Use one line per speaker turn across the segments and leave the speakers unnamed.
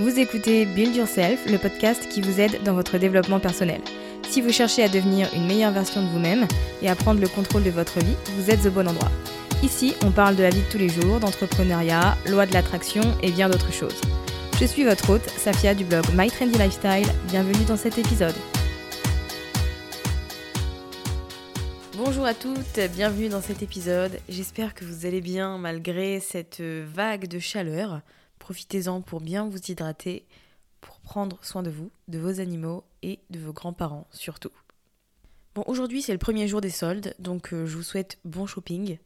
Vous écoutez Build Yourself, le podcast qui vous aide dans votre développement personnel. Si vous cherchez à devenir une meilleure version de vous-même et à prendre le contrôle de votre vie, vous êtes au bon endroit. Ici, on parle de la vie de tous les jours, d'entrepreneuriat, loi de l'attraction et bien d'autres choses. Je suis votre hôte, Safia du blog My Trendy Lifestyle. Bienvenue dans cet épisode. Bonjour à toutes, bienvenue dans cet épisode. J'espère que vous allez bien malgré cette vague de chaleur. Profitez-en pour bien vous hydrater, pour prendre soin de vous, de vos animaux et de vos grands-parents surtout. Bon, aujourd'hui c'est le premier jour des soldes, donc euh, je vous souhaite bon shopping.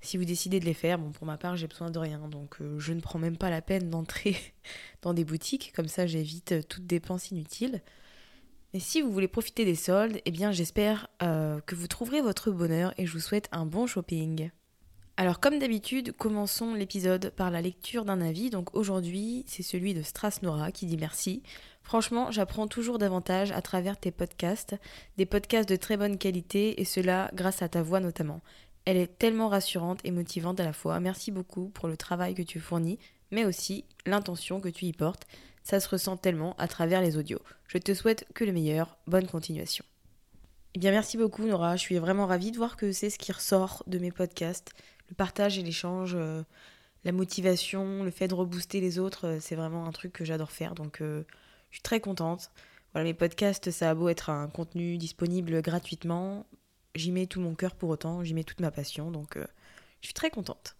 Si vous décidez de les faire, bon pour ma part j'ai besoin de rien, donc euh, je ne prends même pas la peine d'entrer dans des boutiques, comme ça j'évite euh, toute dépense inutile. Mais si vous voulez profiter des soldes, eh bien j'espère que vous trouverez votre bonheur et je vous souhaite un bon shopping. Alors comme d'habitude, commençons l'épisode par la lecture d'un avis. Donc aujourd'hui, c'est celui de Strasnora qui dit merci. Franchement, j'apprends toujours davantage à travers tes podcasts, des podcasts de très bonne qualité et cela grâce à ta voix notamment. Elle est tellement rassurante et motivante à la fois. Merci beaucoup pour le travail que tu fournis, mais aussi l'intention que tu y portes. Ça se ressent tellement à travers les audios. Je te souhaite que le meilleur. Bonne continuation. Eh bien merci beaucoup Nora, je suis vraiment ravie de voir que c'est ce qui ressort de mes podcasts le partage et l'échange, euh, la motivation, le fait de rebooster les autres, euh, c'est vraiment un truc que j'adore faire. Donc euh, je suis très contente. Voilà, mes podcasts, ça a beau être un contenu disponible gratuitement, j'y mets tout mon cœur pour autant, j'y mets toute ma passion, donc je suis très contente.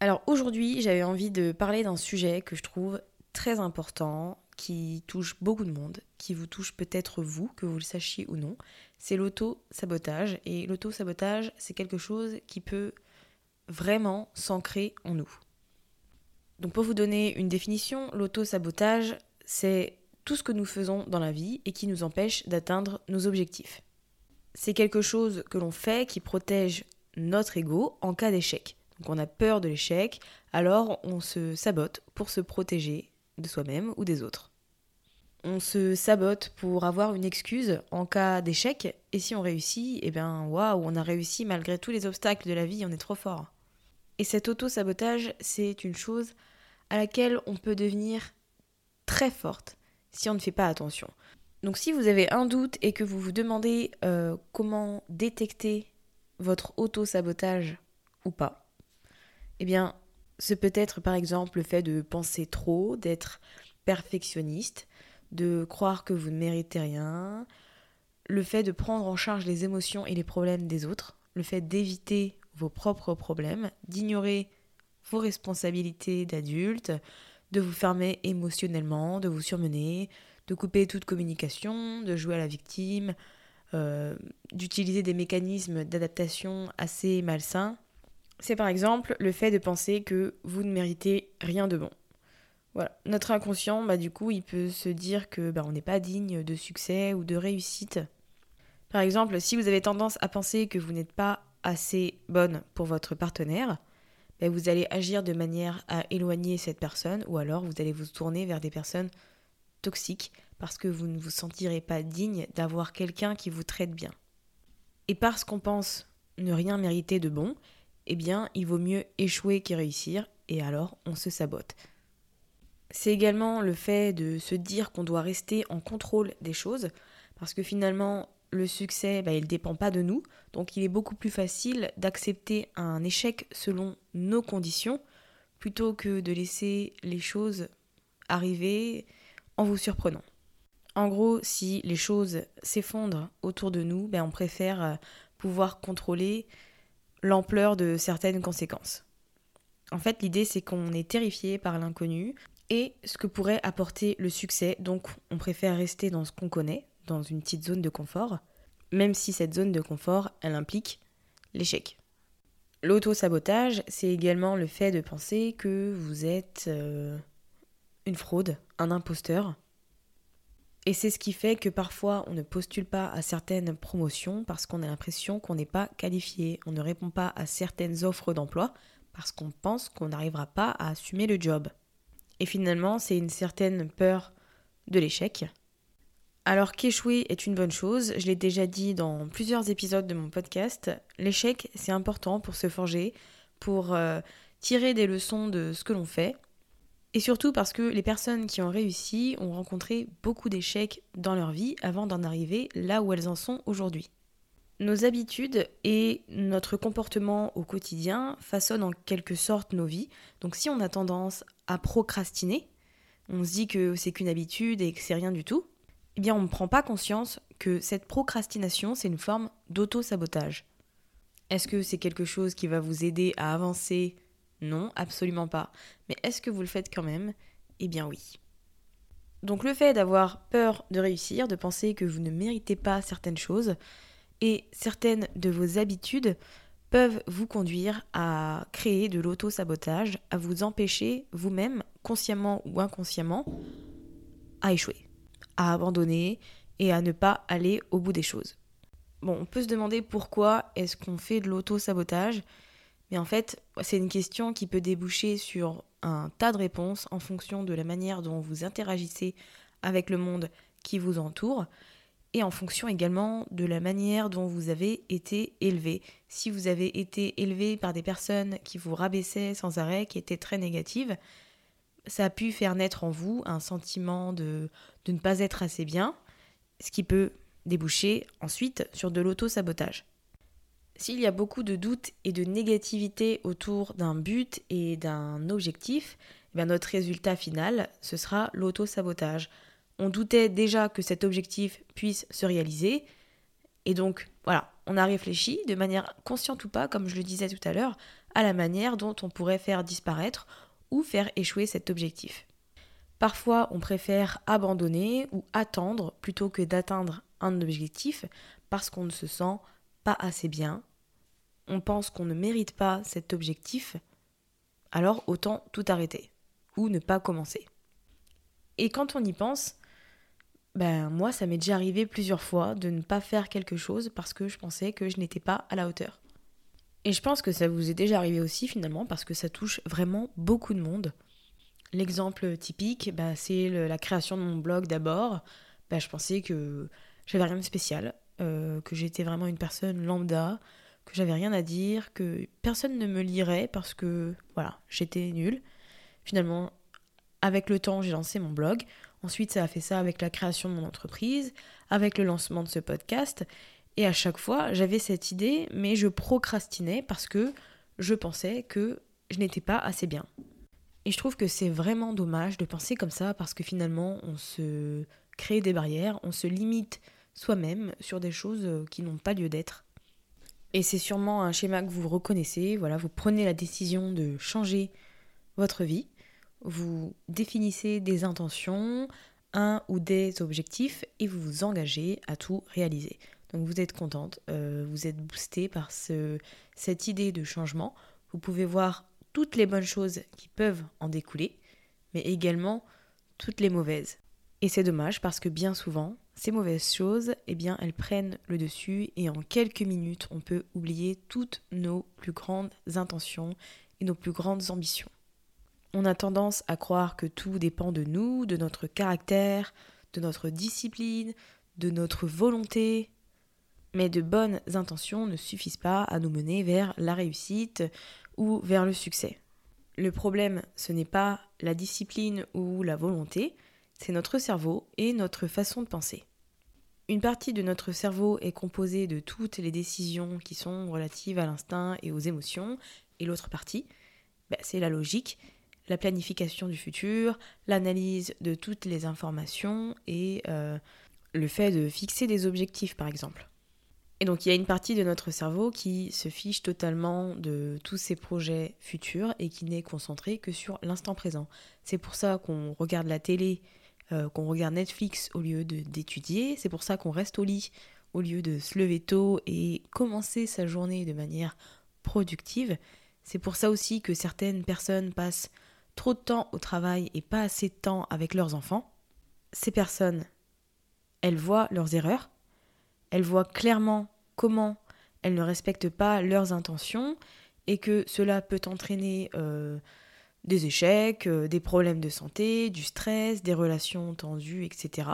Alors aujourd'hui, j'avais envie de parler d'un sujet que je trouve très important, qui touche beaucoup de monde, qui vous touche peut-être vous, que vous le sachiez ou non, c'est l'auto-sabotage. Et l'auto-sabotage, c'est quelque chose qui peut vraiment s'ancrer en nous. Donc pour vous donner une définition, l'auto-sabotage, c'est tout ce que nous faisons dans la vie et qui nous empêche d'atteindre nos objectifs. C'est quelque chose que l'on fait qui protège notre ego en cas d'échec. Donc on a peur de l'échec, alors on se sabote pour se protéger de soi-même ou des autres. On se sabote pour avoir une excuse en cas d'échec, et si on réussit, eh bien waouh, on a réussi malgré tous les obstacles de la vie, on est trop fort. Et cet auto-sabotage, c'est une chose à laquelle on peut devenir très forte si on ne fait pas attention. Donc si vous avez un doute et que vous vous demandez euh, comment détecter votre auto-sabotage ou pas, eh bien, ce peut être par exemple le fait de penser trop, d'être perfectionniste, de croire que vous ne méritez rien, le fait de prendre en charge les émotions et les problèmes des autres, le fait d'éviter vos propres problèmes, d'ignorer vos responsabilités d'adulte, de vous fermer émotionnellement, de vous surmener, de couper toute communication, de jouer à la victime, euh, d'utiliser des mécanismes d'adaptation assez malsains. C'est par exemple le fait de penser que vous ne méritez rien de bon. Voilà. Notre inconscient, bah, du coup, il peut se dire que bah, on n'est pas digne de succès ou de réussite. Par exemple, si vous avez tendance à penser que vous n'êtes pas assez bonne pour votre partenaire, ben, vous allez agir de manière à éloigner cette personne ou alors vous allez vous tourner vers des personnes toxiques parce que vous ne vous sentirez pas digne d'avoir quelqu'un qui vous traite bien. Et parce qu'on pense ne rien mériter de bon, eh bien, il vaut mieux échouer que réussir, et alors on se sabote. C'est également le fait de se dire qu'on doit rester en contrôle des choses, parce que finalement, le succès, bah, il ne dépend pas de nous, donc il est beaucoup plus facile d'accepter un échec selon nos conditions, plutôt que de laisser les choses arriver en vous surprenant. En gros, si les choses s'effondrent autour de nous, ben on préfère euh, pouvoir contrôler l'ampleur de certaines conséquences. En fait, l'idée c'est qu'on est terrifié par l'inconnu et ce que pourrait apporter le succès, donc on préfère rester dans ce qu'on connaît, dans une petite zone de confort, même si cette zone de confort, elle implique l'échec. L'auto-sabotage, c'est également le fait de penser que vous êtes euh, une fraude, un imposteur, et c'est ce qui fait que parfois on ne postule pas à certaines promotions parce qu'on a l'impression qu'on n'est pas qualifié, on ne répond pas à certaines offres d'emploi parce qu'on pense qu'on n'arrivera pas à assumer le job. Et finalement, c'est une certaine peur de l'échec. Alors qu'échouer est une bonne chose, je l'ai déjà dit dans plusieurs épisodes de mon podcast, l'échec c'est important pour se forger, pour euh, tirer des leçons de ce que l'on fait et surtout parce que les personnes qui ont réussi ont rencontré beaucoup d'échecs dans leur vie avant d'en arriver là où elles en sont aujourd'hui. Nos habitudes et notre comportement au quotidien façonnent en quelque sorte nos vies. Donc si on a tendance à procrastiner, on se dit que c'est qu'une habitude et que c'est rien du tout, eh bien on ne prend pas conscience que cette procrastination, c'est une forme d'auto-sabotage. Est-ce que c'est quelque chose qui va vous aider à avancer? Non, absolument pas. Mais est-ce que vous le faites quand même? Eh bien oui. Donc le fait d'avoir peur de réussir, de penser que vous ne méritez pas certaines choses, et certaines de vos habitudes peuvent vous conduire à créer de l'auto-sabotage, à vous empêcher vous-même, consciemment ou inconsciemment, à échouer, à abandonner et à ne pas aller au bout des choses. Bon, on peut se demander pourquoi est-ce qu'on fait de l'auto-sabotage mais en fait, c'est une question qui peut déboucher sur un tas de réponses en fonction de la manière dont vous interagissez avec le monde qui vous entoure et en fonction également de la manière dont vous avez été élevé. Si vous avez été élevé par des personnes qui vous rabaissaient sans arrêt, qui étaient très négatives, ça a pu faire naître en vous un sentiment de, de ne pas être assez bien, ce qui peut déboucher ensuite sur de l'auto-sabotage. S'il y a beaucoup de doutes et de négativité autour d'un but et d'un objectif, eh notre résultat final, ce sera l'auto-sabotage. On doutait déjà que cet objectif puisse se réaliser, et donc voilà, on a réfléchi de manière consciente ou pas, comme je le disais tout à l'heure, à la manière dont on pourrait faire disparaître ou faire échouer cet objectif. Parfois, on préfère abandonner ou attendre plutôt que d'atteindre un objectif parce qu'on ne se sent pas assez bien, on pense qu'on ne mérite pas cet objectif, alors autant tout arrêter ou ne pas commencer. Et quand on y pense, ben moi ça m'est déjà arrivé plusieurs fois de ne pas faire quelque chose parce que je pensais que je n'étais pas à la hauteur. Et je pense que ça vous est déjà arrivé aussi finalement parce que ça touche vraiment beaucoup de monde. L'exemple typique, ben, c'est la création de mon blog d'abord. Ben, je pensais que j'avais rien de spécial, euh, que j'étais vraiment une personne lambda, que j'avais rien à dire, que personne ne me lirait parce que voilà, j'étais nulle. Finalement, avec le temps, j'ai lancé mon blog. Ensuite, ça a fait ça avec la création de mon entreprise, avec le lancement de ce podcast. Et à chaque fois, j'avais cette idée, mais je procrastinais parce que je pensais que je n'étais pas assez bien. Et je trouve que c'est vraiment dommage de penser comme ça parce que finalement, on se crée des barrières, on se limite soi-même sur des choses euh, qui n'ont pas lieu d'être. Et c'est sûrement un schéma que vous reconnaissez. Voilà, vous prenez la décision de changer votre vie, vous définissez des intentions, un ou des objectifs et vous vous engagez à tout réaliser. Donc vous êtes contente, euh, vous êtes boosté par ce, cette idée de changement. Vous pouvez voir toutes les bonnes choses qui peuvent en découler, mais également toutes les mauvaises. Et c'est dommage parce que bien souvent, ces mauvaises choses, eh bien, elles prennent le dessus et en quelques minutes, on peut oublier toutes nos plus grandes intentions et nos plus grandes ambitions. On a tendance à croire que tout dépend de nous, de notre caractère, de notre discipline, de notre volonté. Mais de bonnes intentions ne suffisent pas à nous mener vers la réussite ou vers le succès. Le problème, ce n'est pas la discipline ou la volonté, c'est notre cerveau et notre façon de penser. Une partie de notre cerveau est composée de toutes les décisions qui sont relatives à l'instinct et aux émotions, et l'autre partie, bah, c'est la logique, la planification du futur, l'analyse de toutes les informations et euh, le fait de fixer des objectifs par exemple. Et donc il y a une partie de notre cerveau qui se fiche totalement de tous ces projets futurs et qui n'est concentré que sur l'instant présent. C'est pour ça qu'on regarde la télé, euh, qu'on regarde Netflix au lieu d'étudier, c'est pour ça qu'on reste au lit au lieu de se lever tôt et commencer sa journée de manière productive. C'est pour ça aussi que certaines personnes passent trop de temps au travail et pas assez de temps avec leurs enfants. Ces personnes, elles voient leurs erreurs, elles voient clairement comment elles ne respectent pas leurs intentions et que cela peut entraîner euh, des échecs, euh, des problèmes de santé, du stress, des relations tendues, etc.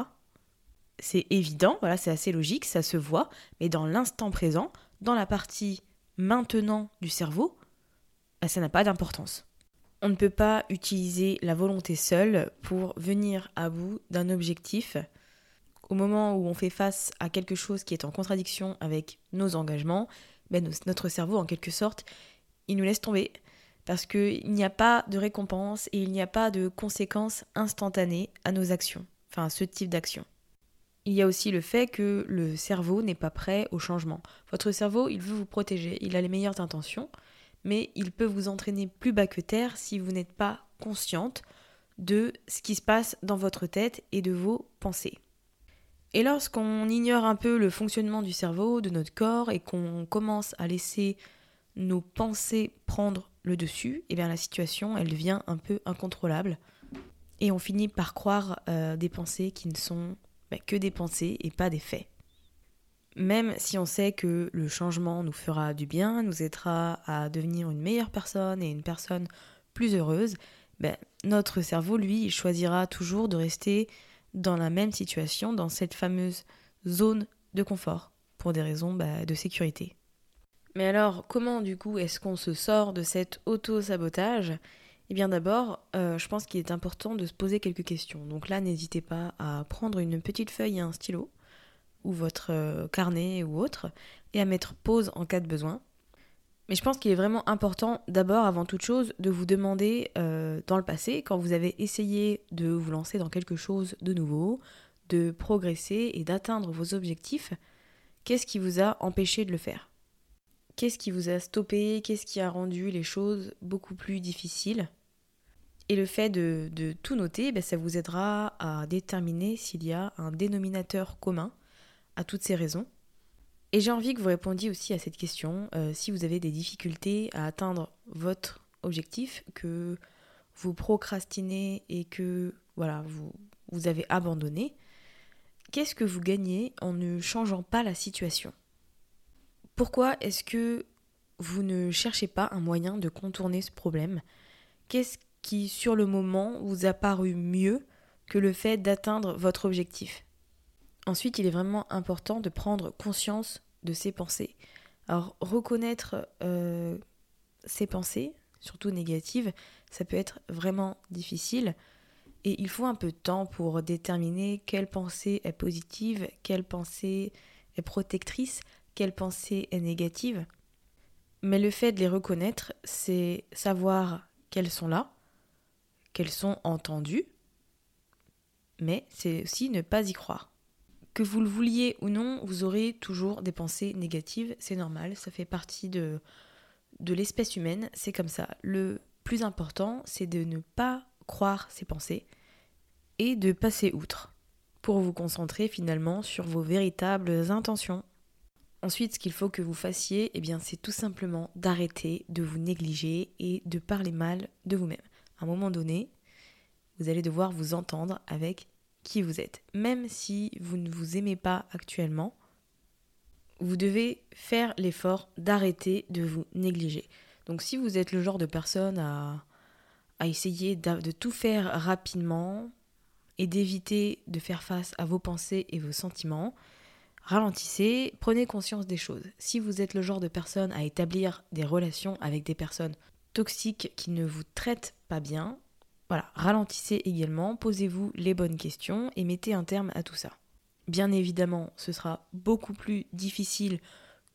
C'est évident, voilà, c'est assez logique, ça se voit, mais dans l'instant présent, dans la partie maintenant du cerveau, bah, ça n'a pas d'importance. On ne peut pas utiliser la volonté seule pour venir à bout d'un objectif au moment où on fait face à quelque chose qui est en contradiction avec nos engagements, ben notre cerveau, en quelque sorte, il nous laisse tomber. Parce qu'il n'y a pas de récompense et il n'y a pas de conséquences instantanées à nos actions, enfin à ce type d'action. Il y a aussi le fait que le cerveau n'est pas prêt au changement. Votre cerveau, il veut vous protéger, il a les meilleures intentions, mais il peut vous entraîner plus bas que terre si vous n'êtes pas consciente de ce qui se passe dans votre tête et de vos pensées. Et lorsqu'on ignore un peu le fonctionnement du cerveau, de notre corps, et qu'on commence à laisser nos pensées prendre le dessus, et eh bien la situation, elle devient un peu incontrôlable. Et on finit par croire euh, des pensées qui ne sont bah, que des pensées et pas des faits. Même si on sait que le changement nous fera du bien, nous aidera à devenir une meilleure personne et une personne plus heureuse, ben, notre cerveau, lui, choisira toujours de rester dans la même situation, dans cette fameuse zone de confort, pour des raisons bah, de sécurité. Mais alors, comment du coup est-ce qu'on se sort de cet auto-sabotage? Eh bien d'abord, euh, je pense qu'il est important de se poser quelques questions. Donc là, n'hésitez pas à prendre une petite feuille et un stylo, ou votre euh, carnet ou autre, et à mettre pause en cas de besoin. Mais je pense qu'il est vraiment important, d'abord, avant toute chose, de vous demander euh, dans le passé, quand vous avez essayé de vous lancer dans quelque chose de nouveau, de progresser et d'atteindre vos objectifs, qu'est-ce qui vous a empêché de le faire? Qu'est-ce qui vous a stoppé? Qu'est-ce qui a rendu les choses beaucoup plus difficiles? Et le fait de, tout noter, ben, ça vous aidera à déterminer s'il y a un dénominateur commun à toutes ces raisons et j'ai envie que vous répondiez aussi à cette question, euh, si vous avez des difficultés à atteindre votre objectif, que vous procrastinez et que voilà, vous, vous avez abandonné, qu'est-ce que vous gagnez en ne changeant pas la situation? Pourquoi est-ce que vous ne cherchez pas un moyen de contourner ce problème? Qu'est-ce qui, sur le moment, vous a paru mieux que le fait d'atteindre votre objectif? Ensuite, il est vraiment important de prendre conscience de ses pensées. Alors, reconnaître euh, ses pensées, surtout négatives, ça peut être vraiment difficile. Et il faut un peu de temps pour déterminer quelle pensée est positive, quelle pensée est protectrice, quelle pensée est négative. Mais le fait de les reconnaître, c'est savoir qu'elles sont là, qu'elles sont entendues, mais c'est aussi ne pas y croire. Que vous le vouliez ou non, vous aurez toujours des pensées négatives, c'est normal, ça fait partie de, de l'espèce humaine, c'est comme ça. Le plus important, c'est de ne pas croire ces pensées et de passer outre pour vous concentrer finalement sur vos véritables intentions. Ensuite, ce qu'il faut que vous fassiez, eh bien, c'est tout simplement d'arrêter de vous négliger et de parler mal de vous-même. À un moment donné, vous allez devoir vous entendre avec qui vous êtes. Même si vous ne vous aimez pas actuellement, vous devez faire l'effort d'arrêter de vous négliger. Donc si vous êtes le genre de personne à, à essayer de tout faire rapidement et d'éviter de faire face à vos pensées et vos sentiments, ralentissez, prenez conscience des choses. Si vous êtes le genre de personne à établir des relations avec des personnes toxiques qui ne vous traitent pas bien, voilà, ralentissez également, posez-vous les bonnes questions et mettez un terme à tout ça. Bien évidemment, ce sera beaucoup plus difficile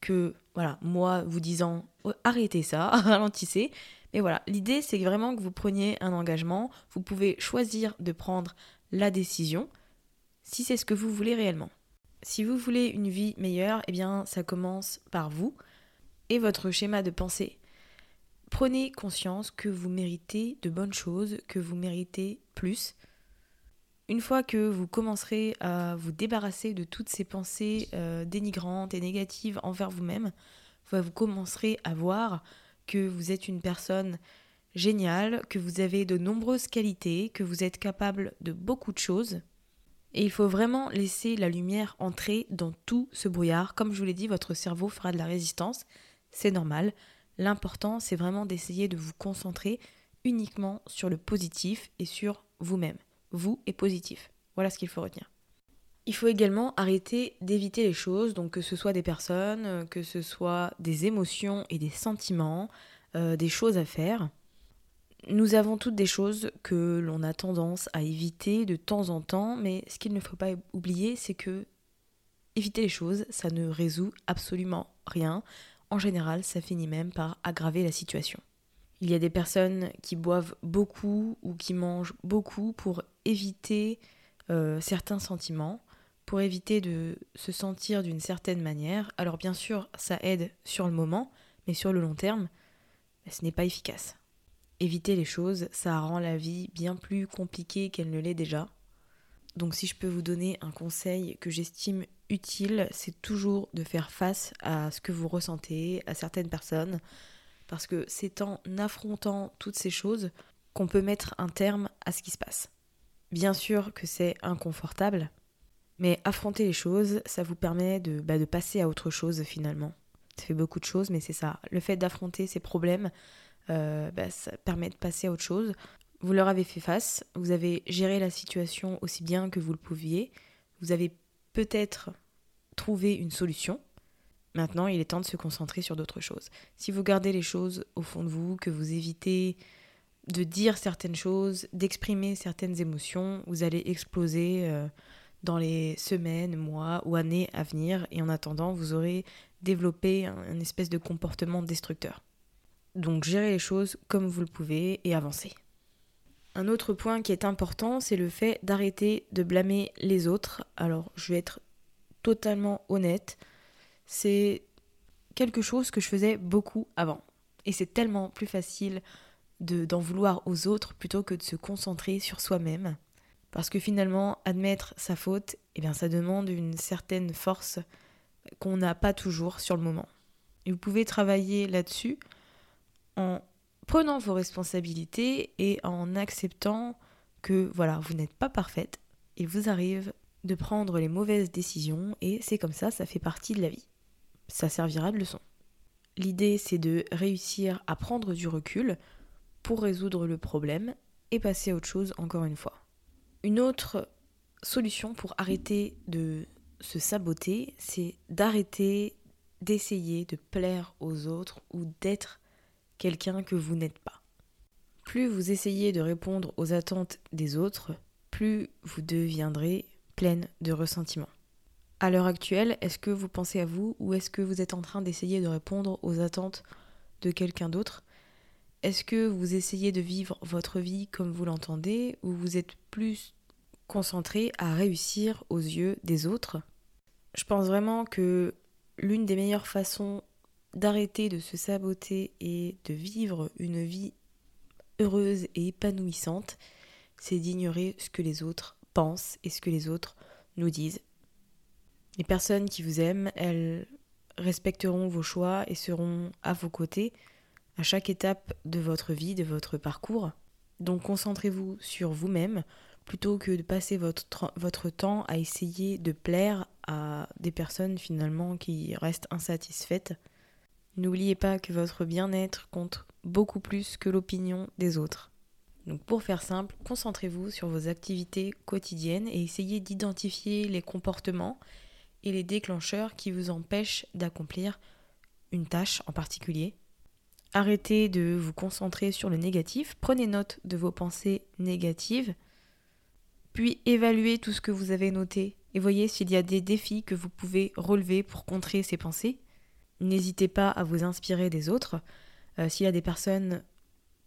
que voilà, moi vous disant oh, arrêtez ça, ralentissez. Mais voilà, l'idée c'est vraiment que vous preniez un engagement, vous pouvez choisir de prendre la décision si c'est ce que vous voulez réellement. Si vous voulez une vie meilleure, eh bien ça commence par vous et votre schéma de pensée. Prenez conscience que vous méritez de bonnes choses, que vous méritez plus. Une fois que vous commencerez à vous débarrasser de toutes ces pensées euh, dénigrantes et négatives envers vous-même, vous commencerez à voir que vous êtes une personne géniale, que vous avez de nombreuses qualités, que vous êtes capable de beaucoup de choses. Et il faut vraiment laisser la lumière entrer dans tout ce brouillard. Comme je vous l'ai dit, votre cerveau fera de la résistance. C'est normal. L'important, c'est vraiment d'essayer de vous concentrer uniquement sur le positif et sur vous-même. Vous et positif. Voilà ce qu'il faut retenir. Il faut également arrêter d'éviter les choses, donc que ce soit des personnes, que ce soit des émotions et des sentiments, euh, des choses à faire. Nous avons toutes des choses que l'on a tendance à éviter de temps en temps, mais ce qu'il ne faut pas oublier, c'est que éviter les choses, ça ne résout absolument rien. En général, ça finit même par aggraver la situation. Il y a des personnes qui boivent beaucoup ou qui mangent beaucoup pour éviter euh, certains sentiments, pour éviter de se sentir d'une certaine manière. Alors bien sûr, ça aide sur le moment, mais sur le long terme, ce n'est pas efficace éviter les choses, ça rend la vie bien plus compliquée qu'elle ne l'est déjà. Donc si je peux vous donner un conseil que j'estime utile, c'est toujours de faire face à ce que vous ressentez, à certaines personnes, parce que c'est en affrontant toutes ces choses qu'on peut mettre un terme à ce qui se passe. Bien sûr que c'est inconfortable, mais affronter les choses, ça vous permet de, bah, de passer à autre chose finalement. Ça fait beaucoup de choses, mais c'est ça. Le fait d'affronter ces problèmes, euh, bah, ça permet de passer à autre chose. Vous leur avez fait face, vous avez géré la situation aussi bien que vous le pouviez, vous avez peut-être trouvé une solution. Maintenant, il est temps de se concentrer sur d'autres choses. Si vous gardez les choses au fond de vous, que vous évitez de dire certaines choses, d'exprimer certaines émotions, vous allez exploser euh, dans les semaines, mois ou années à venir. Et en attendant, vous aurez développé un espèce de comportement destructeur. Donc gérez les choses comme vous le pouvez et avancez. Un autre point qui est important, c'est le fait d'arrêter de blâmer les autres. Alors je vais être totalement honnête, c'est quelque chose que je faisais beaucoup avant. Et c'est tellement plus facile d'en vouloir aux autres plutôt que de se concentrer sur soi-même. Parce que finalement, admettre sa faute, eh bien, ça demande une certaine force qu'on n'a pas toujours sur le moment. Et vous pouvez travailler là-dessus en prenant vos responsabilités et en acceptant que voilà, vous n'êtes pas parfaite. Il vous arrive de prendre les mauvaises décisions et c'est comme ça, ça fait partie de la vie. Ça servira de leçon. L'idée, c'est de réussir à prendre du recul pour résoudre le problème et passer à autre chose encore une fois. Une autre solution pour arrêter de se saboter, c'est d'arrêter d'essayer de plaire aux autres ou d'être quelqu'un que vous n'êtes pas. Plus vous essayez de répondre aux attentes des autres, plus vous deviendrez pleine de ressentiment. À l'heure actuelle, est-ce que vous pensez à vous ou est-ce que vous êtes en train d'essayer de répondre aux attentes de quelqu'un d'autre? Est-ce que vous essayez de vivre votre vie comme vous l'entendez ou vous êtes plus concentré à réussir aux yeux des autres? Je pense vraiment que l'une des meilleures façons d'arrêter de se saboter et de vivre une vie heureuse et épanouissante, c'est d'ignorer ce que les autres pensent et ce que les autres nous disent. Les personnes qui vous aiment, elles respecteront vos choix et seront à vos côtés à chaque étape de votre vie, de votre parcours. Donc concentrez-vous sur vous-même plutôt que de passer votre, votre temps à essayer de plaire à des personnes finalement qui restent insatisfaites N'oubliez pas que votre bien-être compte beaucoup plus que l'opinion des autres. Donc pour faire simple, concentrez-vous sur vos activités quotidiennes et essayez d'identifier les comportements et les déclencheurs qui vous empêchent d'accomplir une tâche en particulier. Arrêtez de vous concentrer sur le négatif, prenez note de vos pensées négatives, puis évaluez tout ce que vous avez noté et voyez s'il y a des défis que vous pouvez relever pour contrer ces pensées. N'hésitez pas à vous inspirer des autres. Euh, s'il y a des personnes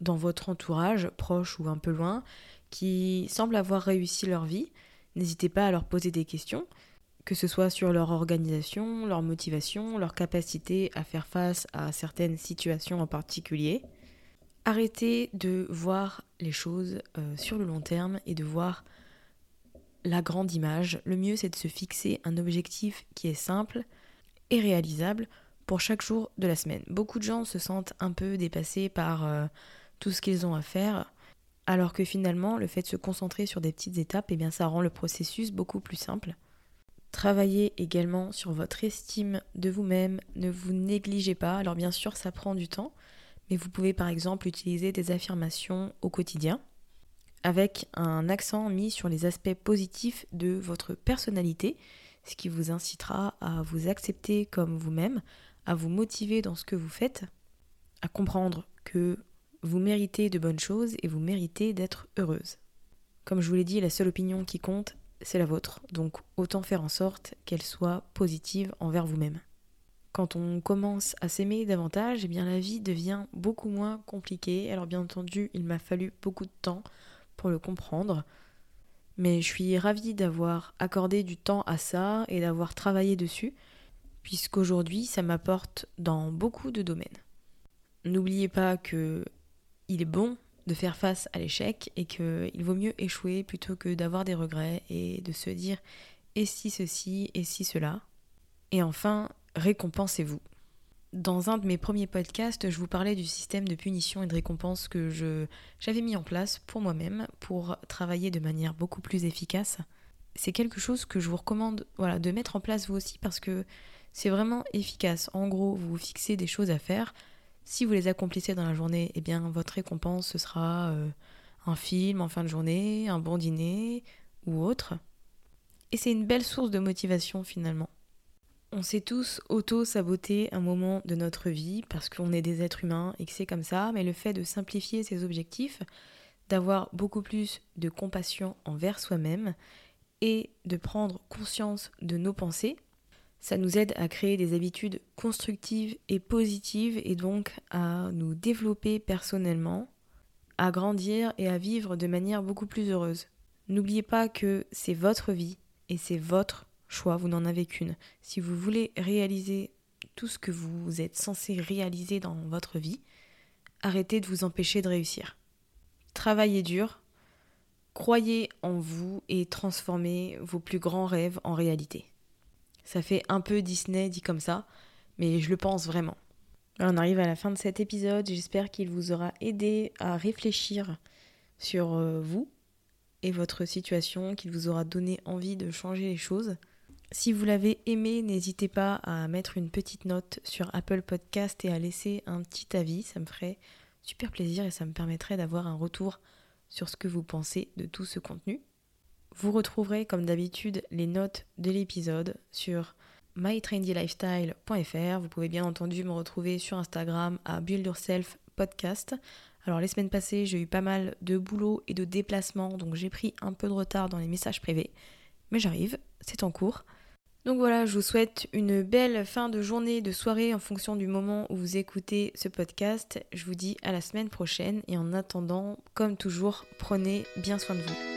dans votre entourage, proche ou un peu loin, qui semblent avoir réussi leur vie, n'hésitez pas à leur poser des questions que ce soit sur leur organisation, leur motivation, leur capacité à faire face à certaines situations en particulier. Arrêtez de voir les choses euh, sur le long terme et de voir la grande image. Le mieux, c'est de se fixer un objectif qui est simple et réalisable pour chaque jour de la semaine. Beaucoup de gens se sentent un peu dépassés par euh, tout ce qu'ils ont à faire, alors que finalement, le fait de se concentrer sur des petites étapes, eh bien, ça rend le processus beaucoup plus simple. Travaillez également sur votre estime de vous-même, ne vous négligez pas. Alors bien sûr, ça prend du temps, mais vous pouvez par exemple utiliser des affirmations au quotidien avec un accent mis sur les aspects positifs de votre personnalité, ce qui vous incitera à vous accepter comme vous-même, à vous motiver dans ce que vous faites, à comprendre que vous méritez de bonnes choses et vous méritez d'être heureuse. Comme je vous l'ai dit, la seule opinion qui compte, c'est la vôtre, donc autant faire en sorte qu'elle soit positive envers vous-même. Quand on commence à s'aimer davantage, eh bien la vie devient beaucoup moins compliquée. Alors bien entendu, il m'a fallu beaucoup de temps pour le comprendre, mais je suis ravie d'avoir accordé du temps à ça et d'avoir travaillé dessus, puisqu'aujourd'hui ça m'apporte dans beaucoup de domaines. N'oubliez pas que il est bon de faire face à l'échec et qu'il vaut mieux échouer plutôt que d'avoir des regrets et de se dire et si ceci et si cela? Et enfin, récompensez-vous. Dans un de mes premiers podcasts, je vous parlais du système de punition et de récompense que j'avais mis en place pour moi-même pour travailler de manière beaucoup plus efficace. C'est quelque chose que je vous recommande de mettre en place vous aussi parce que c'est vraiment efficace. En gros, vous vous fixez des choses à faire, si vous les accomplissez dans la journée, eh bien votre récompense ce sera euh, un film en fin de journée, un bon dîner ou autre. Et c'est une belle source de motivation finalement. On sait tous auto-saboter un moment de notre vie parce qu'on est des êtres humains et que c'est comme ça, mais le fait de simplifier ses objectifs, d'avoir beaucoup plus de compassion envers soi-même et de prendre conscience de nos pensées, ça nous aide à créer des habitudes constructives et positives et donc à nous développer personnellement, à grandir et à vivre de manière beaucoup plus heureuse. N'oubliez pas que c'est votre vie et c'est votre choix, vous n'en avez qu'une. Si vous voulez réaliser tout ce que vous êtes censé réaliser dans votre vie, arrêtez de vous empêcher de réussir. Travaillez dur, croyez en vous et transformez vos plus grands rêves en réalité. Ça fait un peu Disney dit comme ça, mais je le pense vraiment. on arrive à la fin de cet épisode. J'espère qu'il vous aura aidé à réfléchir sur euh, vous et votre situation, qu'il vous aura donné envie de changer les choses. Si vous l'avez aimé, n'hésitez pas à mettre une petite note sur Apple Podcast et à laisser un petit avis. Ça me ferait super plaisir et ça me permettrait d'avoir un retour sur ce que vous pensez de tout ce contenu. Vous retrouverez comme d'habitude les notes de l'épisode sur mytrendylifestyle.fr. Vous pouvez bien entendu me retrouver sur Instagram à Build Yourself Podcast. Alors les semaines passées, j'ai eu pas mal de boulot et de déplacements, donc j'ai pris un peu de retard dans les messages privés. Mais j'arrive, c'est en cours. Donc voilà, je vous souhaite une belle fin de journée, de soirée en fonction du moment où vous écoutez ce podcast. Je vous dis à la semaine prochaine et en attendant, comme toujours, prenez bien soin de vous.